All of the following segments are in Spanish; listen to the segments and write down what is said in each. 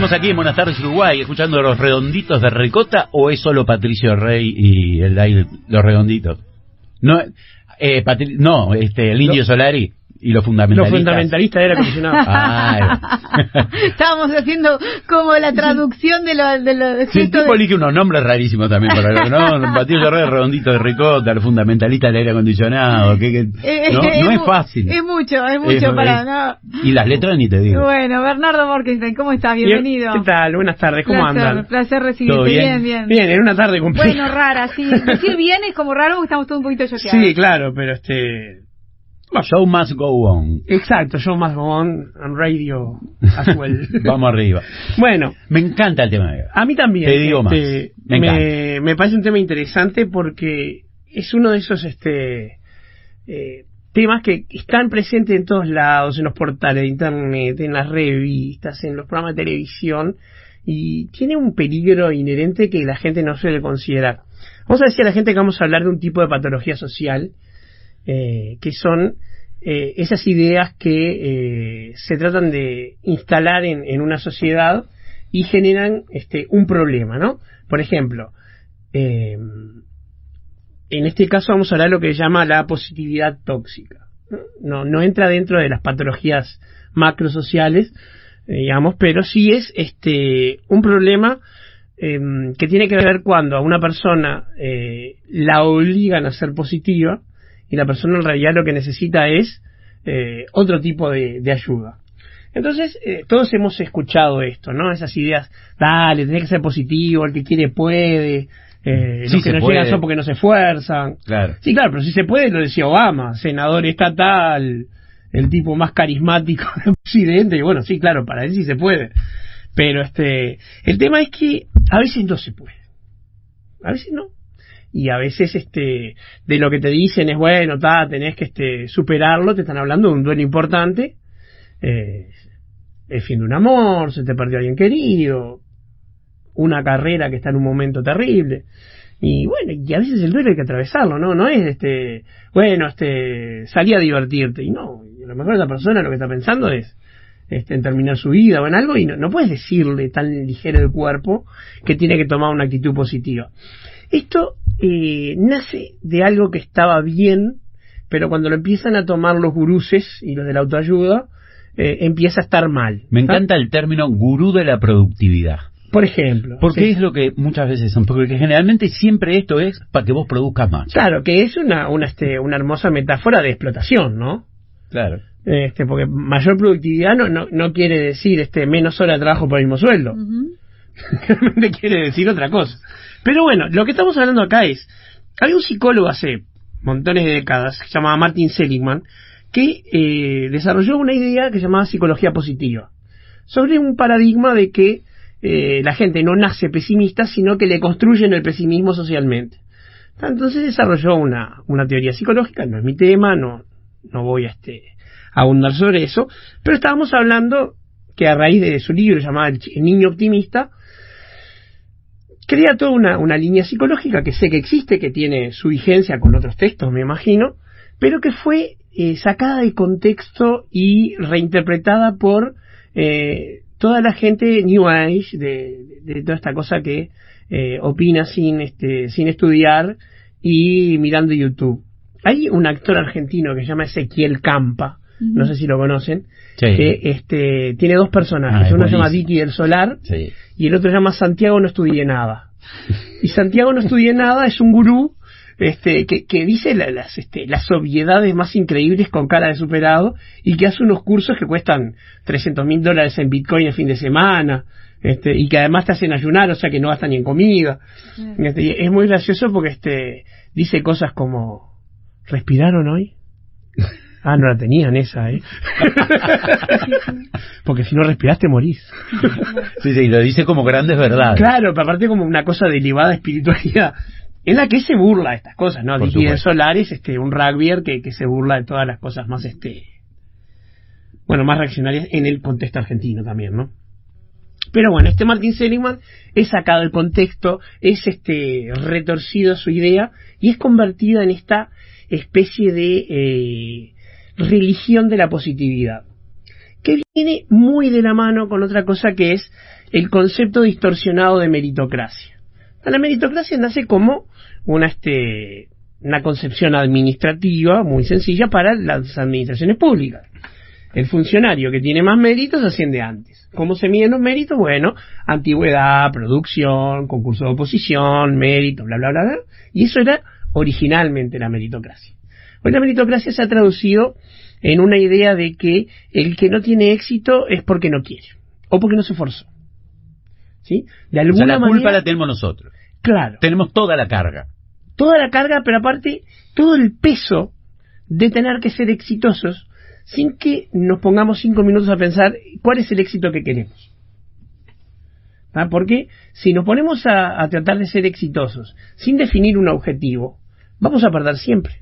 Seguimos aquí en Buenas tardes Uruguay, escuchando los redonditos de Ricota o es solo Patricio Rey y el aire, los redonditos. No, eh, Patri- no, este, el Indio Solari y los Los fundamentalistas. fundamentalistas era acondicionado. Ah, Estábamos haciendo como la traducción de los de los Sí, el tipo de- elige unos nombres rarísimos también para lo ¿no? Patricio Rey, redondito de Ricota, el fundamentalista del aire acondicionado, que, que- Eh, no, no es fácil. Es mucho, es mucho Es- para... es- no. Y las letras ni te digo. Bueno, Bernardo Morkenstein, ¿cómo estás? Bienvenido. ¿Qué tal? Buenas tardes, ¿cómo placer, andan? Placer recibirte. ¿Todo bien? bien, bien. Bien, era una tarde compleja. Bueno, rara, sí. Decir bien es como raro porque estamos todos un poquito choqueados. sí, claro, pero este... Show must go on. Exacto, show must go on and radio as well. Vamos arriba. bueno, Me encanta el tema a mí también. Te digo más. este, Me me, me parece un tema interesante porque es uno de esos este eh, temas que están presentes en todos lados, en los portales de internet, en las revistas, en los programas de televisión, y tiene un peligro inherente que la gente no suele considerar. Vamos a decir a la gente que vamos a hablar de un tipo de patología social, eh, que son eh, esas ideas que eh, se tratan de instalar en, en una sociedad y generan este, un problema, ¿no? Por ejemplo, eh, en este caso vamos a hablar de lo que se llama la positividad tóxica. No, no entra dentro de las patologías macrosociales, eh, digamos, pero sí es este un problema eh, que tiene que ver cuando a una persona la obligan a ser positiva y la persona en realidad lo que necesita es eh, otro tipo de, de ayuda. Entonces, eh, todos hemos escuchado esto, ¿no? Esas ideas, dale, tenés que ser positivo, el que quiere puede, eh, Sí los que se no puede. llegan son porque no se esfuerzan. Claro. Sí, claro, pero si se puede, lo decía Obama, senador estatal, el tipo más carismático del presidente, y bueno, sí, claro, para él sí se puede. Pero este, el tema es que a veces no se puede. A veces no. Y a veces este, de lo que te dicen es bueno, ta, tenés que este, superarlo, te están hablando de un duelo importante, eh, el fin de un amor, se te perdió alguien querido, una carrera que está en un momento terrible. Y bueno, y a veces el duelo hay que atravesarlo, ¿no? No es este, bueno, este, salí a divertirte. Y no, a lo mejor esa persona lo que está pensando es este, en terminar su vida o en algo y no, no puedes decirle tan ligero el cuerpo que tiene que tomar una actitud positiva. Esto eh, nace de algo que estaba bien, pero cuando lo empiezan a tomar los guruses y los de la autoayuda, eh, empieza a estar mal. Me encanta el término gurú de la productividad. Por ejemplo. Porque Sí. es lo que muchas veces son. Porque generalmente siempre esto es para que vos produzcas más. Claro, que es una, una, este, una hermosa metáfora de explotación, ¿no? Claro. Este, porque mayor productividad no, no, no quiere decir este, menos hora de trabajo por el mismo sueldo. Realmente quiere decir otra cosa. Pero bueno, lo que estamos hablando acá es, había un psicólogo hace montones de décadas, que se llamaba Martin Seligman, que eh, desarrolló una idea que se llamaba psicología positiva, sobre un paradigma de que eh, la gente no nace pesimista, sino que le construyen el pesimismo socialmente. Entonces desarrolló una, una teoría psicológica, no es mi tema, no, no voy a este, abundar sobre eso, pero estábamos hablando que a raíz de su libro llamado El Niño Optimista, crea toda una, una línea psicológica que sé que existe, que tiene su vigencia con otros textos, me imagino, pero que fue eh, sacada de contexto y reinterpretada por eh, toda la gente New Age, de, de toda esta cosa que eh, opina sin, este, sin estudiar y mirando YouTube. Hay un actor argentino que se llama Ezequiel Campa, no sé si lo conocen, Sí. que este, tiene dos personajes. Ah, Uno se llama. Dicky del Solar Sí. y el otro se llama Santiago no estudié nada. Y Santiago no estudié nada es un gurú este, que, que dice la- las, este, las obviedades más increíbles con cara de superado y que hace unos cursos que cuestan 300 mil dólares en Bitcoin el fin de semana este, y que además te hacen ayunar, o sea que no gastan ni en comida. Este, y es muy gracioso porque este, dice cosas como, ¿respiraron hoy? Ah, no la tenían esa, ¿eh? porque si no respiraste morís. Sí, sí, lo dice como grandes verdades. Claro, pero aparte como una cosa de elevada espiritualidad. En la que se burla de estas cosas, ¿no? Por Dicky del supuesto. Solar es este, un rugbyer que, que se burla de todas las cosas más, este, bueno, más reaccionarias en el contexto argentino también, ¿no? Pero bueno, este Martin Seligman es sacado del contexto, es este retorcido su idea y es convertida en esta especie de eh, religión de la positividad. que viene muy de la mano con otra cosa que es el concepto distorsionado de meritocracia. La meritocracia nace como una, este, una concepción administrativa muy sencilla para las administraciones públicas. El funcionario que tiene más méritos asciende antes. ¿Cómo se miden los méritos? Bueno, antigüedad, producción, concurso de oposición, mérito, bla, bla, bla, bla. Y eso era originalmente la meritocracia. Hoy la meritocracia se ha traducido en una idea de que el que no tiene éxito es porque no quiere o porque no se esforzó. ¿Sí? De alguna o sea, la culpa la tenemos nosotros. Claro. Tenemos toda la carga. Toda la carga, pero aparte todo el peso de tener que ser exitosos sin que nos pongamos cinco minutos a pensar cuál es el éxito que queremos. ¿Ah? Porque si nos ponemos a, tratar de ser exitosos sin definir un objetivo, vamos a perder siempre.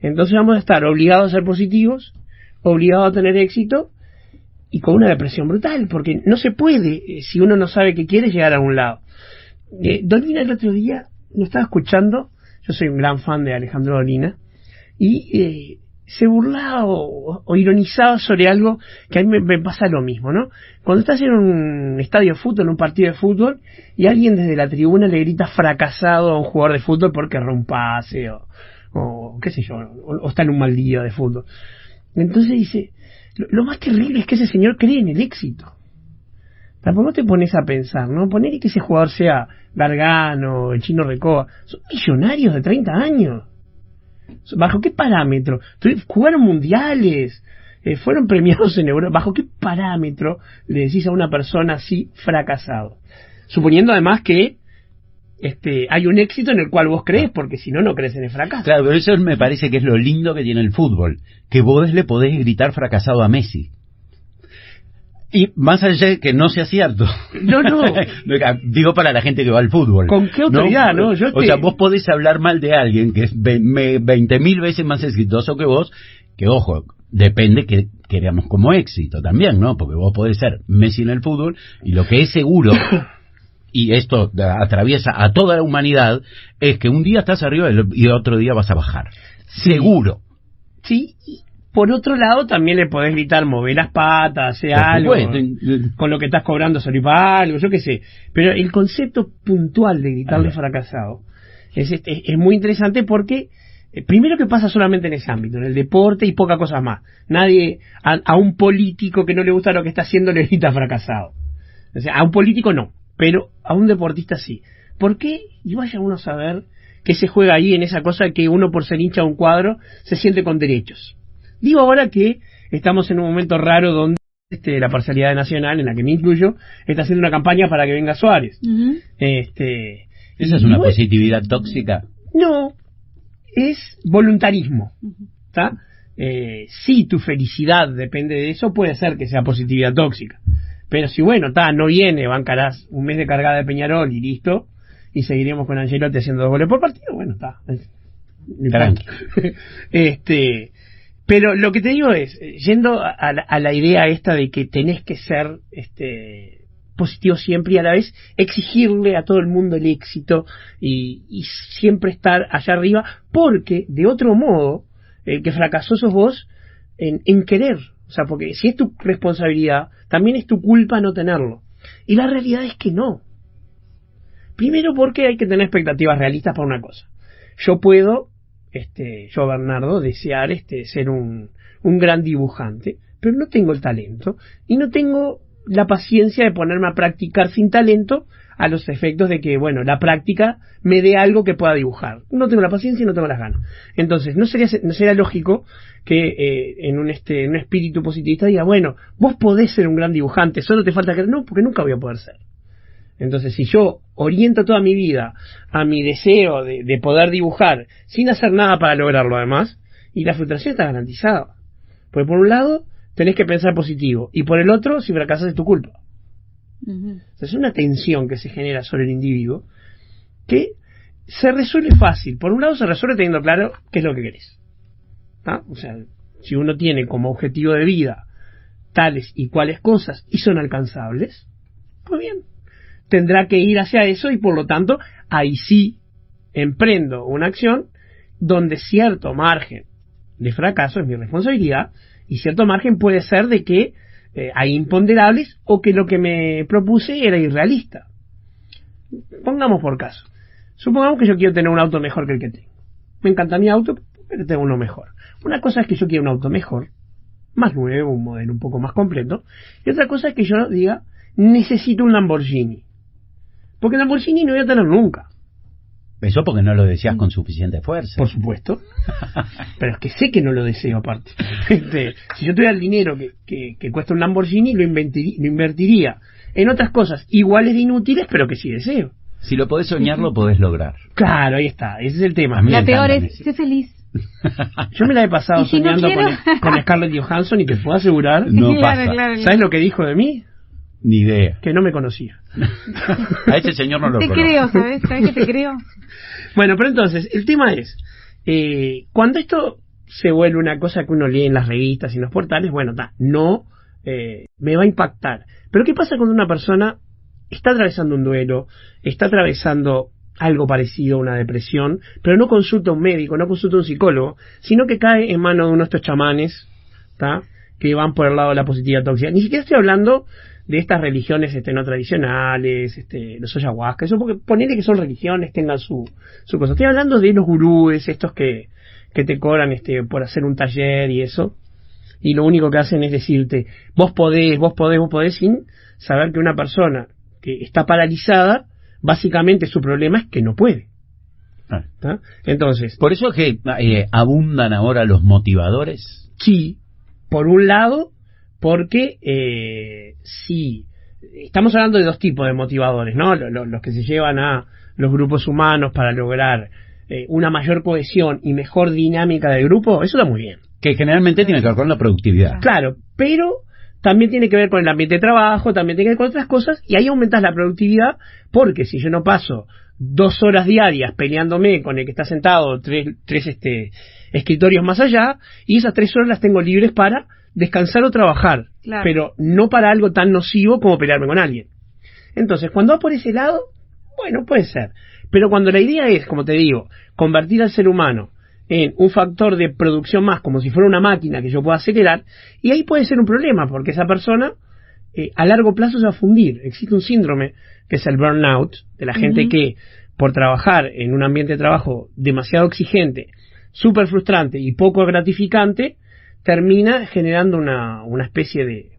Entonces vamos a estar obligados a ser positivos, obligados a tener éxito y con una depresión brutal, porque no se puede, eh, si uno no sabe qué quiere, llegar a un lado. Eh, Dolina el otro día lo estaba escuchando, yo soy un gran fan de Alejandro Dolina, y eh, se burlaba o, ironizaba sobre algo que a mí me, pasa lo mismo, ¿no? Cuando estás en un estadio de fútbol, en un partido de fútbol, y alguien desde la tribuna le grita fracasado a un jugador de fútbol porque rompase o, o qué sé yo, o, está en un mal día de fútbol. Entonces dice, lo, más terrible es que ese señor cree en el éxito. Tampoco te pones a pensar, ¿no? Poner que ese jugador sea Gargano, el chino Recoba, son millonarios de 30 años. ¿Bajo qué parámetro? Jugaron mundiales, eh, fueron premiados en Europa. ¿Bajo qué parámetro le decís a una persona así fracasado? Suponiendo además que este, hay un éxito en el cual vos crees, porque si no, no crees en el fracaso. Claro, pero eso me parece que es lo lindo que tiene el fútbol, que vos le podés gritar fracasado a Messi. Y más allá de que no sea cierto. No, no. Digo para la gente que va al fútbol. ¿Con qué autoridad, no? o sea, vos podés hablar mal de alguien que es veinte mil veces más exitoso que vos, que ojo, depende que queramos como éxito también, ¿no? Porque vos podés ser Messi en el fútbol y lo que es seguro y esto atraviesa a toda la humanidad, es que un día estás arriba y otro día vas a bajar. Seguro. Sí, por otro lado también le podés gritar mover las patas, sea algo, con lo que estás cobrando sobre algo, yo qué sé. Pero el concepto puntual de gritarle fracasado es, este, es muy interesante porque eh, primero que pasa solamente en ese ámbito, en el deporte y poca cosa más. Nadie, a, un político que no le gusta lo que está haciendo le grita fracasado. O sea, a un político no pero a un deportista sí. ¿Por qué? Y vaya uno a saber que se juega ahí en esa cosa que uno por ser hincha de un cuadro se siente con derechos. Digo ahora que estamos en un momento raro donde este, la parcialidad nacional, en la que me incluyo, está haciendo una campaña para que venga Suárez. este, ¿Esa es una positividad tóxica? No, es voluntarismo. ¿está? Eh, si tu felicidad depende de eso, puede ser que sea positividad tóxica. Pero si bueno, está, no viene, bancarás un mes de cargada de Peñarol y listo, y seguiremos con Angelotti haciendo dos goles por partido, bueno, está. este, pero lo que te digo es, yendo a la, a la, idea esta de que tenés que ser este positivo siempre y a la vez exigirle a todo el mundo el éxito y, siempre estar allá arriba, porque de otro modo, el que fracasó sos vos en querer o sea, porque si es tu responsabilidad, también es tu culpa no tenerlo. Y la realidad es que no. Primero porque hay que tener expectativas realistas para una cosa. Yo puedo, este, yo Bernardo, desear este, ser un, gran dibujante, pero no tengo el talento y no tengo la paciencia de ponerme a practicar sin talento a los efectos de que, bueno, la práctica me dé algo que pueda dibujar. No tengo la paciencia y no tengo las ganas. Entonces, no sería, no sería lógico que eh, en un, este, en un espíritu positivista diga, bueno, vos podés ser un gran dibujante, solo te falta que... No, porque nunca voy a poder ser. Entonces, si yo oriento toda mi vida a mi deseo de, de poder dibujar sin hacer nada para lograrlo además, y la frustración está garantizada. Porque por un lado, tenés que pensar positivo, y por el otro, si fracasas es tu culpa es una tensión que se genera sobre el individuo que se resuelve fácil. Por un lado se resuelve teniendo claro qué es lo que querés. O sea, si uno tiene como objetivo de vida tales y cuales cosas y son alcanzables, pues bien, tendrá que ir hacia eso y por lo tanto ahí sí emprendo una acción donde cierto margen de fracaso es mi responsabilidad Y cierto margen puede ser de que eh, hay imponderables o que lo que me propuse era irrealista. Pongamos por caso. Supongamos que yo quiero tener un auto mejor que el que tengo. Me encanta mi auto, pero tengo uno mejor. Una cosa es que yo quiero un auto mejor, más nuevo, un modelo un poco más completo. Y otra cosa es que yo diga, necesito un Lamborghini. Porque Lamborghini no voy a tener nunca. Eso porque no lo decías con suficiente fuerza. Por supuesto. Pero es que sé que no lo deseo aparte. Este, si yo tuviera el dinero que, que, que cuesta un Lamborghini, lo, lo invertiría en otras cosas iguales de inútiles, pero que sí deseo. Si lo podés soñar, lo podés lograr. Claro, ahí está. Ese es el tema. La peor es, sé feliz. Yo me la he pasado Y si no soñando con, con Scarlett Johansson y te puedo asegurar, No claro, pasa. claro, ¿sabes lo que dijo de mí? Ni idea. Que no me conocía. A ese señor no lo Te conozco. creo, ¿sabes? ¿Sabes que te creo? Bueno, pero entonces, el tema es, eh, cuando esto se vuelve una cosa que uno lee en las revistas y en los portales, bueno, ta, no eh, me va a impactar. Pero ¿qué pasa cuando una persona está atravesando un duelo, está atravesando algo parecido a una depresión, pero no consulta a un médico, no consulta a un psicólogo, sino que cae en manos de uno de estos chamanes, ¿tá? que van por el lado de la positividad tóxica. Ni siquiera estoy hablando de estas religiones este, no tradicionales, este, los ayahuasca, eso porque ponele que son religiones, tengan su, su cosa. Estoy hablando de los gurúes, estos que, que te cobran este, por hacer un taller y eso, y lo único que hacen es decirte, vos podés, vos podés, vos podés, sin saber que una persona que está paralizada, básicamente su problema es que no puede. Ah. Entonces, Por eso es que eh, abundan ahora los motivadores. Sí, por un lado, porque eh, sí, estamos hablando de dos tipos de motivadores, ¿no? Lo- lo- Los, que se llevan a los grupos humanos para lograr eh, una mayor cohesión y mejor dinámica del grupo, eso está muy bien. Que generalmente tiene que ver con la productividad. Claro, pero también tiene que ver con el ambiente de trabajo, también tiene que ver con otras cosas, y ahí aumentas la productividad, porque si yo no paso dos horas diarias peleándome con el que está sentado tres, tres este, escritorios más allá, y esas tres horas las tengo libres para descansar o trabajar, Claro. pero no para algo tan nocivo como pelearme con alguien. Entonces, cuando va por ese lado, bueno, puede ser. Pero cuando la idea es, como te digo, convertir al ser humano en un factor de producción más, como si fuera una máquina que yo pueda acelerar, y ahí puede ser un problema, porque esa persona eh, a largo plazo se va a fundir. Existe un síndrome que es el burnout, de la gente que por trabajar en un ambiente de trabajo demasiado exigente, súper frustrante y poco gratificante, termina generando una, una especie de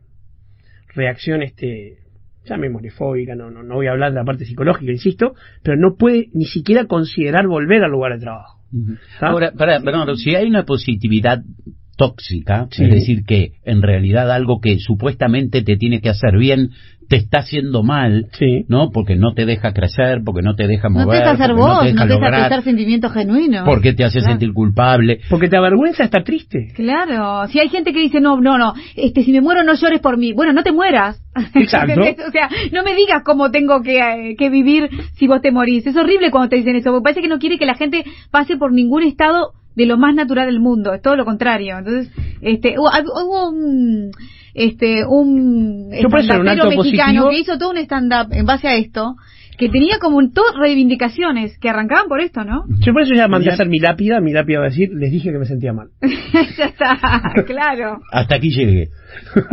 reacción este llamémosle fóbica, no, no, no voy a hablar de la parte psicológica, insisto, pero no puede ni siquiera considerar volver al lugar de trabajo. Ahora, para, Bernardo, si hay una positividad tóxica, Sí. es decir, que en realidad algo que supuestamente te tiene que hacer bien te está haciendo mal, Sí. ¿no? Porque no te deja crecer, porque no te deja mover, No te deja ser vos, no te deja no te deja lograr, expresar sentimientos genuinos. porque te hace Claro. sentir culpable. Porque te avergüenza estar triste. Claro, si hay gente que dice, no, no, no, este, si me muero no llores por mí. Bueno, no te mueras. Exacto. O sea, no me digas cómo tengo que, eh, que vivir si vos te morís. Es horrible cuando te dicen eso, porque parece que no quiere que la gente pase por ningún estado de lo más natural del mundo, es todo lo contrario. Entonces, este, hubo, hubo un, este, un Yo puedo hacer un stand-upero acto mexicano positivo. que hizo todo un stand-up en base a esto, que tenía como un, todo reivindicaciones que arrancaban por esto, ¿no? Yo por eso ya mandé a hacer mi lápida, mi lápida va a decir, les dije que me sentía mal. ya está, claro. Hasta aquí llegué.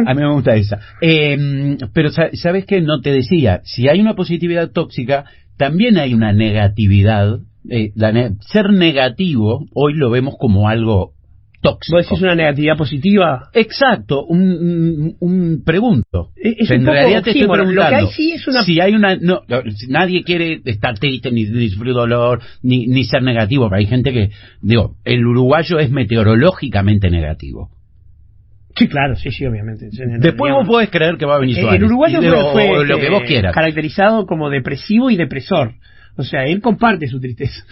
A mí me gusta esa. Eh, pero sa- sabes que no te decía, si hay una positividad tóxica, también hay una negatividad. Eh, la ne- ser negativo hoy lo vemos como algo tóxico. ¿Vos decís una negatividad positiva? Exacto, un, un, un pregunto. Es- es en un poco realidad te estoy oxímoron. Lo que preguntando. hay sí es una- Si hay una. No, nadie quiere estar triste, ni, ni sufrir dolor, ni, ni ser negativo. Pero hay gente que. Digo, el uruguayo es meteorológicamente negativo. Sí, claro, sí, sí, obviamente. Después vos podés creer que va a venir eh, Suárez. El uruguayo fue, fue, lo que eh, vos quieras. caracterizado como depresivo y depresor. O sea, él comparte su tristeza.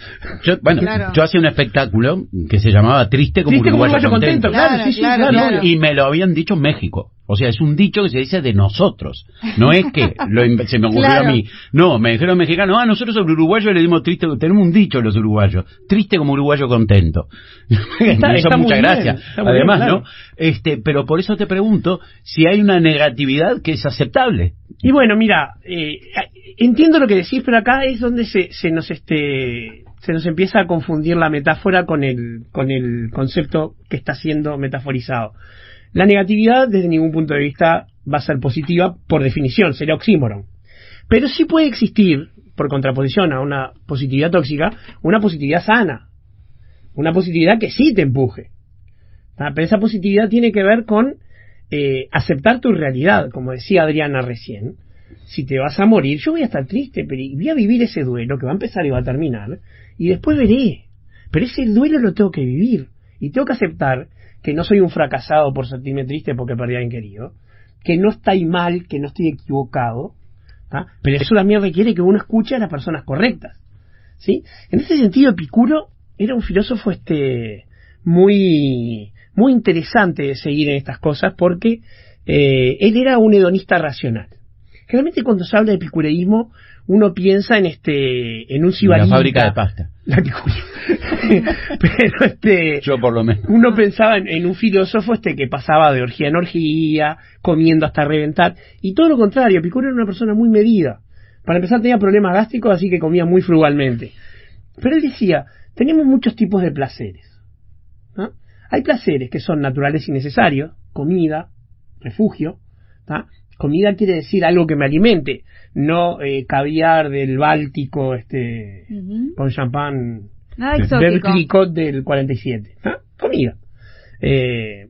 Yo, bueno, Claro. yo hacía un espectáculo que se llamaba Triste como Triste como uruguayo, uruguayo contento, contento. claro, sí, sí, Claro. Y me lo habían dicho en México. O sea, es un dicho que se dice de nosotros. No es que lo se me ocurrió Claro. a mí. No, me dijeron mexicanos, ah, nosotros sobre uruguayo le dimos triste, tenemos un dicho los uruguayos, triste como uruguayo contento. Está- me hizo está muy mucha bien, gracia. está muy Además, bien, claro. ¿no? Este, pero por eso te pregunto si hay una negatividad que es aceptable. Y bueno, mira, eh, entiendo lo que decís, pero acá es donde se, se nos este se nos empieza a confundir la metáfora con el con el concepto que está siendo metaforizado. La negatividad, desde ningún punto de vista, va a ser positiva por definición, sería oxímoron. Pero sí puede existir, por contraposición a una positividad tóxica, una positividad sana. Una positividad que sí te empuje. Ah, Pero esa positividad tiene que ver con eh, aceptar tu realidad, como decía Adriana recién. Si te vas a morir, yo voy a estar triste, pero voy a vivir ese duelo que va a empezar y va a terminar, y después veré. Pero ese duelo lo tengo que vivir. Y tengo que aceptar que no soy un fracasado por sentirme triste porque perdí a alguien querido, que no estoy mal, que no estoy equivocado, ¿ah? pero eso también requiere que uno escuche a las personas correctas. ¿sí? En ese sentido, Epicuro era un filósofo este muy, muy interesante de seguir en estas cosas porque eh, él era un hedonista racional. Generalmente cuando se habla de epicureísmo, uno piensa en este en un La sibarita. fábrica de pasta. La. Pero este Yo por lo menos. uno pensaba en, en un filósofo este que pasaba de orgía en orgía, comiendo hasta reventar, y todo lo contrario, Epicuro era una persona muy medida. Para empezar tenía problemas gástricos, así que comía muy frugalmente. Pero él decía, tenemos muchos tipos de placeres. ¿no? Hay placeres que son naturales y necesarios, comida, refugio. ¿tá? Comida quiere decir algo que me alimente, no eh, caviar del Báltico este con champán Nada del. Clicquot del 47. ¿ah? Comida. Eh,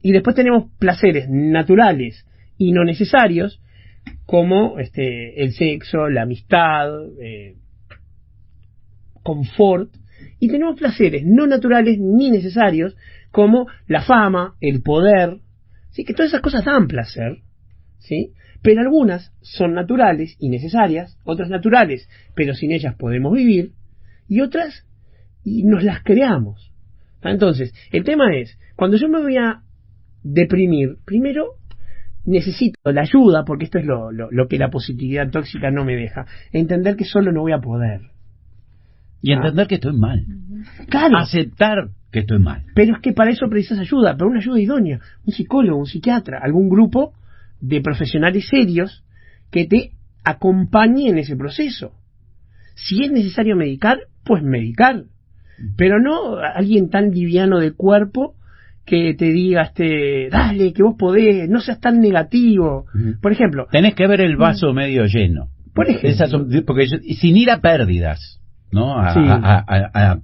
y después tenemos placeres naturales y no necesarios, como este, el sexo, la amistad, eh, confort. Y tenemos placeres no naturales ni necesarios, como la fama, el poder. ¿sí? Que todas esas cosas dan placer. ¿Sí? Pero algunas son naturales y necesarias, otras naturales, pero sin ellas podemos vivir, y otras y nos las creamos. ¿Ah? Entonces, el tema es, cuando yo me voy a deprimir, primero necesito la ayuda, porque esto es lo, lo, lo que la positividad tóxica no me deja, entender que solo no voy a poder. Y entender que estoy mal. Claro, Aceptar que estoy mal. pero es que para eso precisas ayuda, pero una ayuda idónea, un psicólogo, un psiquiatra, algún grupo de profesionales serios que te acompañe en ese proceso. Si es necesario medicar, pues medicar, pero no alguien tan liviano de cuerpo que te diga, este, dale, que vos podés, no seas tan negativo. Por ejemplo, Tenés que ver el vaso medio lleno. Por ejemplo. Esas son- porque yo- y sin ir a pérdidas, ¿no? A, Sí. a- a- a-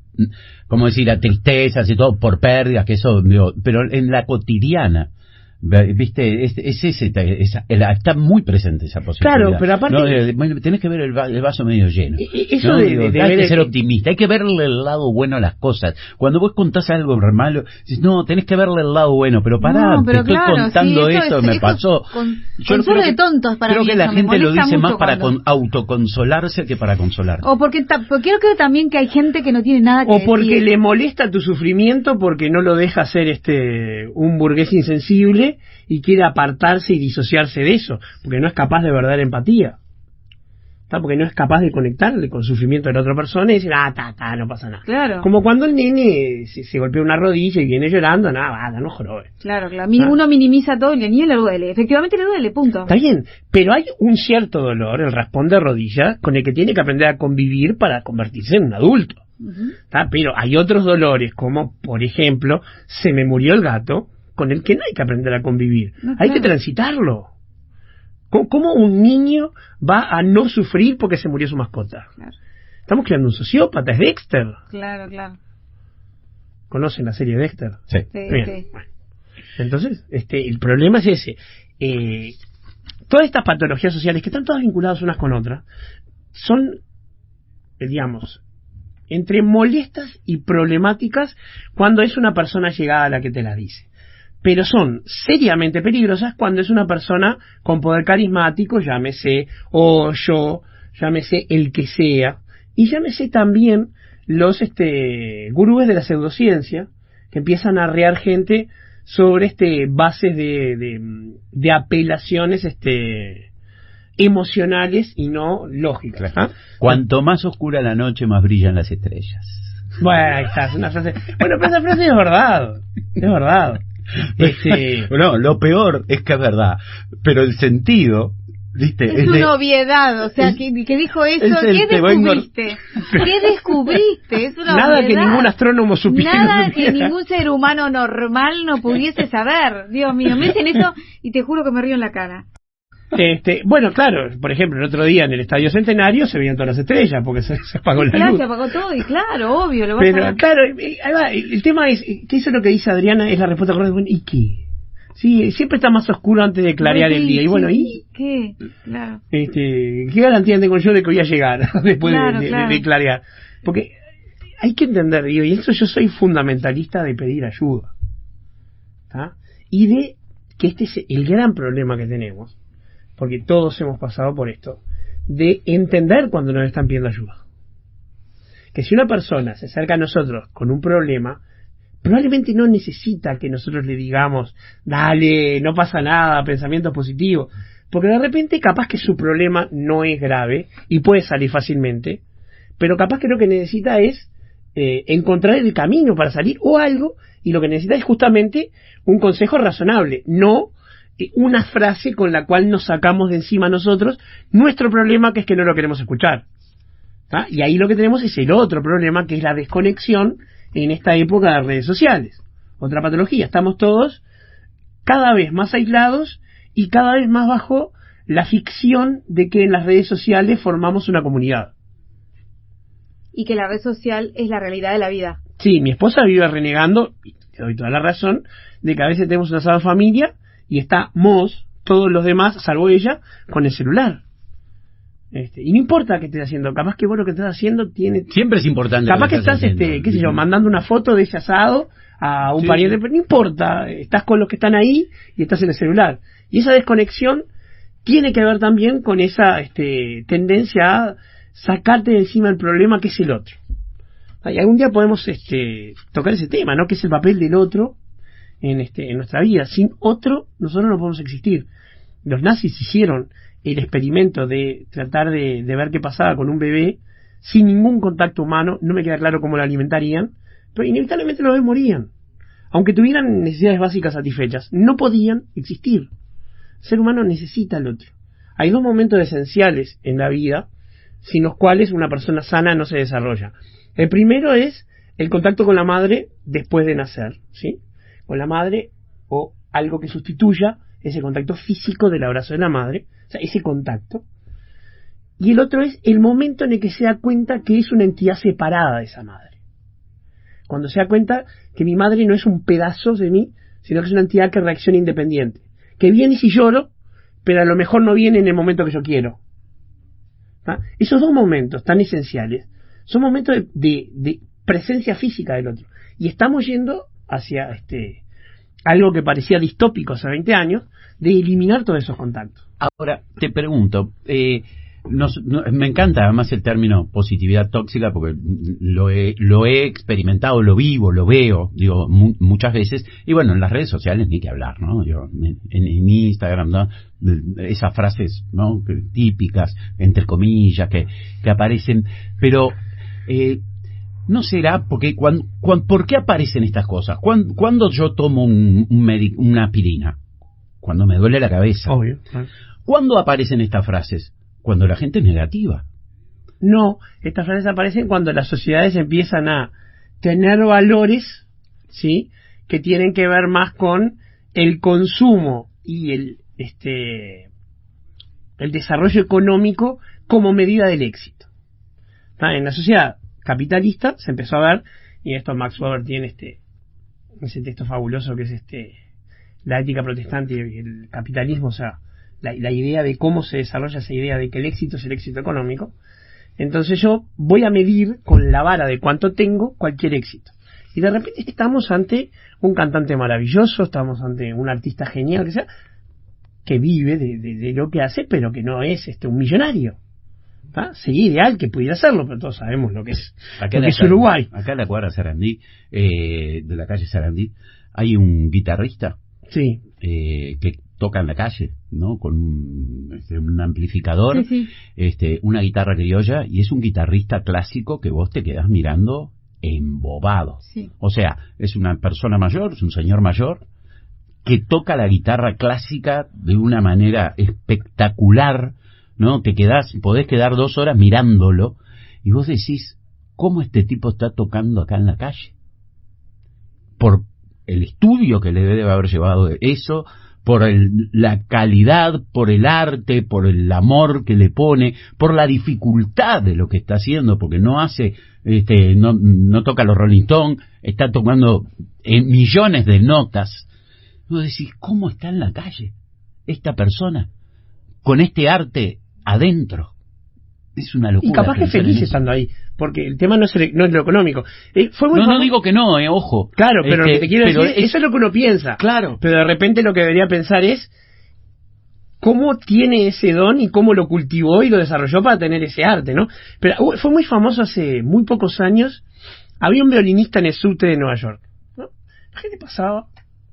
¿cómo decir? A tristezas y todo por pérdidas, que eso, digo, pero en la cotidiana, viste, es, es ese, esa- el- está muy presente esa posibilidad. Claro, pero aparte- No, eh, tenés que ver el, va- el vaso medio lleno. E- e- eso ¿no? de- Digo, de- de hay que ser optimista, hay que verle el lado bueno a las cosas. Cuando vos contás algo malo, dices, no, tenés que verle el lado bueno, pero pará, No, pero te estoy claro, contando sí, eso esto, es- me pasó. con- Yo creo de tontos para Creo mí que la gente lo dice más para cuando- con- autoconsolarse que para consolar. O porque, ta- porque yo creo también que hay gente que no tiene nada que o porque decir. le molesta tu sufrimiento porque no lo deja ser este un burgués insensible y quiere apartarse y disociarse de eso, porque no es capaz de verdadera empatía. ¿Tá? Porque no es capaz de conectarle con el sufrimiento de la otra persona y decir, ah, ta, ta, no pasa nada. Claro, Como cuando el nene se, se golpea una rodilla y viene llorando, nada, va, no jorobe. claro, claro. Ah. Uno minimiza todo y al niño le duele. Efectivamente le duele, punto. Está bien, pero hay un cierto dolor, el raspón de rodilla, con el que tiene que aprender a convivir para convertirse en un adulto. ¿tá? Pero hay otros dolores, como por ejemplo, se me murió el gato, con el que no hay que aprender a convivir. No, hay claro. que transitarlo. ¿Cómo, cómo un niño va a no sufrir porque se murió su mascota? Claro, Estamos creando un sociópata, es Dexter. claro, claro. ¿Conocen la serie Dexter? Sí. Sí, Bien, sí. bueno. Entonces, este, el problema es ese. Eh, todas estas patologías sociales, que están todas vinculadas unas con otras, son, eh, digamos, entre molestas y problemáticas cuando es una persona llegada a la que te las dice. Pero son seriamente peligrosas cuando es una persona con poder carismático, llámese o yo, llámese el que sea, y llámese también los este, gurúes de la pseudociencia, que empiezan a arrear gente sobre este bases de, de, de apelaciones este emocionales y no lógicas. ¿ah? Cuanto más oscura la noche, más brillan las estrellas. Bueno, ahí está, es una frase. Bueno, pero esa frase es verdad. Es verdad. No, lo peor es que es verdad, pero el sentido ¿Viste? Es de- una obviedad, o sea, es- que, que dijo eso, es el ¿qué vengo- descubriste? ¿Qué descubriste? Es una Nada que ningún astrónomo supiera. Nada que ningún ser humano normal no pudiese saber. Dios mío, me dicen eso y te juro que me río en la cara. Este, bueno, claro, por ejemplo, el otro día en el Estadio Centenario se veían todas las estrellas porque se, se apagó la Claro, luz. se apagó todo y claro, obvio, lo vas Pero a claro, el tema es, que eso es lo que dice Adriana, es la respuesta correcta. ¿y qué? Sí, siempre está más oscuro antes de clarear el día. Y bueno, ¿y ¿Qué? Claro. este, qué garantía tengo yo de que voy a llegar después de- Claro, de, de- claro. de clarear? Porque hay que entender, digo, y eso yo soy fundamentalista de pedir ayuda. ¿tá? Y de que este es el gran problema que tenemos, porque todos hemos pasado por esto, de entender cuando nos están pidiendo ayuda. Que si una persona se acerca a nosotros con un problema, probablemente no necesita que nosotros le digamos, dale, no pasa nada, pensamientos positivos, porque de repente capaz que su problema no es grave y puede salir fácilmente, pero capaz que lo que necesita es eh, encontrar el camino para salir o algo, y lo que necesita es justamente un consejo razonable, no una frase con la cual nos sacamos de encima nosotros nuestro problema que es que no lo queremos escuchar. Y ahí lo que tenemos es el otro problema que es la desconexión en esta época de redes sociales. Otra patología, estamos todos cada vez más aislados y cada vez más bajo la ficción de que en las redes sociales formamos una comunidad. Y que la red social es la realidad de la vida. Sí, mi esposa vive renegando, y te doy toda la razón, de que a veces tenemos una sola familia y estamos todos los demás, salvo ella, con el celular. Este, y no importa qué estés haciendo, capaz que vos lo que estás haciendo tiene... Siempre es importante. Capaz que estás, haciendo. este, qué sé yo, mandando una foto de ese asado a un Sí, pariente, sí. pero no importa, estás con los que están ahí y estás en el celular. Y esa desconexión tiene que ver también con esa este, tendencia a sacarte de encima el problema que es el otro. Y algún día podemos este, tocar ese tema, ¿no? Que es el papel del otro en, este, en nuestra vida. Sin otro, nosotros no podemos existir. Los nazis hicieron el experimento de tratar de, ver qué pasaba con un bebé sin ningún contacto humano. No me queda claro cómo lo alimentarían, pero inevitablemente los bebés morían. Aunque tuvieran necesidades básicas satisfechas, no podían existir. El ser humano necesita al otro. Hay dos momentos esenciales en la vida sin los cuales una persona sana no se desarrolla. El primero es el contacto con la madre después de nacer, ¿sí? Con la madre o algo que sustituya ese contacto físico del abrazo de la madre, o sea, ese contacto. Y el otro es el momento en el que se da cuenta que es una entidad separada de esa madre. Cuando se da cuenta que mi madre no es un pedazo de mí, sino que es una entidad que reacciona independiente. Que viene si lloro, pero a lo mejor no viene en el momento que yo quiero. Esos dos momentos tan esenciales son momentos de- de presencia física del otro. Y estamos yendo hacia este algo que parecía distópico hace 20 años, de eliminar todos esos contactos. Ahora, te pregunto, eh, me encanta además el término positividad tóxica porque lo he, experimentado, lo vivo, lo veo, digo, mu- muchas veces. Y bueno, en las redes sociales ni que hablar, ¿no? Digo, en, en Instagram, ¿no? Esas frases, ¿no? Típicas, entre comillas, que, que aparecen. Pero, eh, ¿No será porque cuan, cuan- por qué aparecen estas cosas? ¿Cuán- ¿Cuándo yo tomo un, un una aspirina? Cuando me duele la cabeza. Obvio. ¿Cuándo aparecen estas frases? Cuando la gente es negativa. No, estas frases aparecen cuando las sociedades empiezan a tener valores, ¿sí? Que tienen que ver más con el consumo y el, este, el desarrollo económico como medida del éxito. En la sociedad capitalista se empezó a ver, y esto Max Weber tiene este, ese texto fabuloso que es este, la ética protestante y el capitalismo, o sea, la, idea de cómo se desarrolla esa idea de que el éxito es el éxito económico, entonces yo voy a medir con la vara de cuánto tengo cualquier éxito. Y de repente estamos ante un cantante maravilloso, estamos ante un artista genial, que sea, que vive de- de lo que hace, pero que no es este un millonario. ¿Tá? Sería ideal que pudiera hacerlo, pero todos sabemos lo que es, Acá lo que en es Uruguay. Acá en la cuadra Sarandí, eh, de la calle Sarandí, hay un guitarrista Sí, eh, que toca en la calle, ¿no? Con un, este, un amplificador, Sí, sí. este, una guitarra criolla, y es un guitarrista clásico que vos te quedás mirando embobado. Sí. O sea, es una persona mayor, es un señor mayor, que toca la guitarra clásica de una manera espectacular, ¿no? Te quedás, podés quedar dos horas mirándolo y vos decís, ¿cómo este tipo está tocando acá en la calle? Por el estudio que le debe haber llevado eso, por la calidad, por el arte, por el amor que le pone, por la dificultad de lo que está haciendo, porque no hace, este, no, no toca los Rolling Stones, está tocando en millones de notas. Vos decís, ¿cómo está en la calle esta persona? Con este arte adentro. Es una locura. Y capaz que feliz estando ahí, porque el tema no es, el- no es lo económico. Eh, fue muy No, no digo que no, eh, ojo. Claro, pero Este, lo que te quiero decir, es- eso es lo que uno piensa. Claro. Pero de repente lo que debería pensar es cómo tiene ese don y cómo lo cultivó y lo desarrolló para tener ese arte, ¿no? Pero uh, fue muy famoso hace muy pocos años. Había un violinista en el subte de Nueva York. ¿no? La gente pasaba,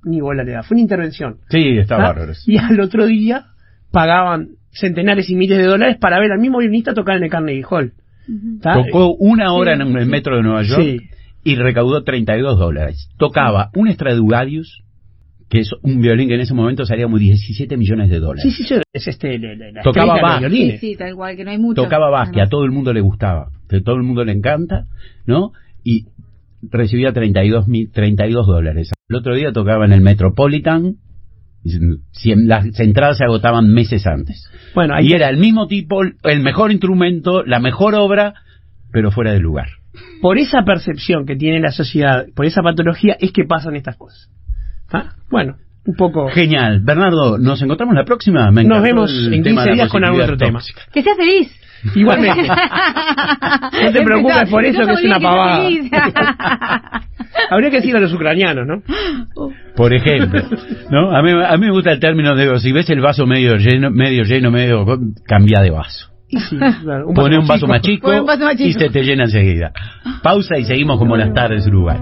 ni bola le da. Fue una intervención. Sí, está ¿tá? bárbaro. Y al otro día pagaban centenares y miles de dólares para ver al mismo violinista tocar en el Carnegie Hall. Tocó una hora Sí, en el metro de Nueva York Sí. y recaudó 32 dólares. Tocaba un Stradivarius, que es un violín que en ese momento salía como 17 millones de dólares. Sí, sí, sí, es este, la, la- la Tocaba Bach. Sí, tal cual, que no hay mucho. Tocaba Bach, que a todo el mundo le gustaba, que a todo el mundo le encanta, ¿no? Y recibía 32, mil- 32 dólares. El otro día tocaba en el Metropolitan, las entradas se agotaban meses antes. Bueno, ahí Y era el mismo tipo, el mejor instrumento, la mejor obra, pero fuera de lugar. por esa percepción que tiene la sociedad, por esa patología, es que pasan estas cosas. ¿Ah? Bueno, un poco. Genial. Bernardo, ¿nos encontramos la próxima? Me Nos vemos en tema 15 de la días con algún otro tema. tóxica. Que seas feliz. Igualmente. No te preocupes por eso, que es una pavada. Habría que decir a los ucranianos, ¿no? Por ejemplo, ¿no? A mí, a mí me gusta el término de si ves el vaso medio lleno, medio lleno, medio cambia de vaso. Y sí, claro, Pone un vaso más chico y se te llena enseguida. Pausa y seguimos como las tardes Uruguay.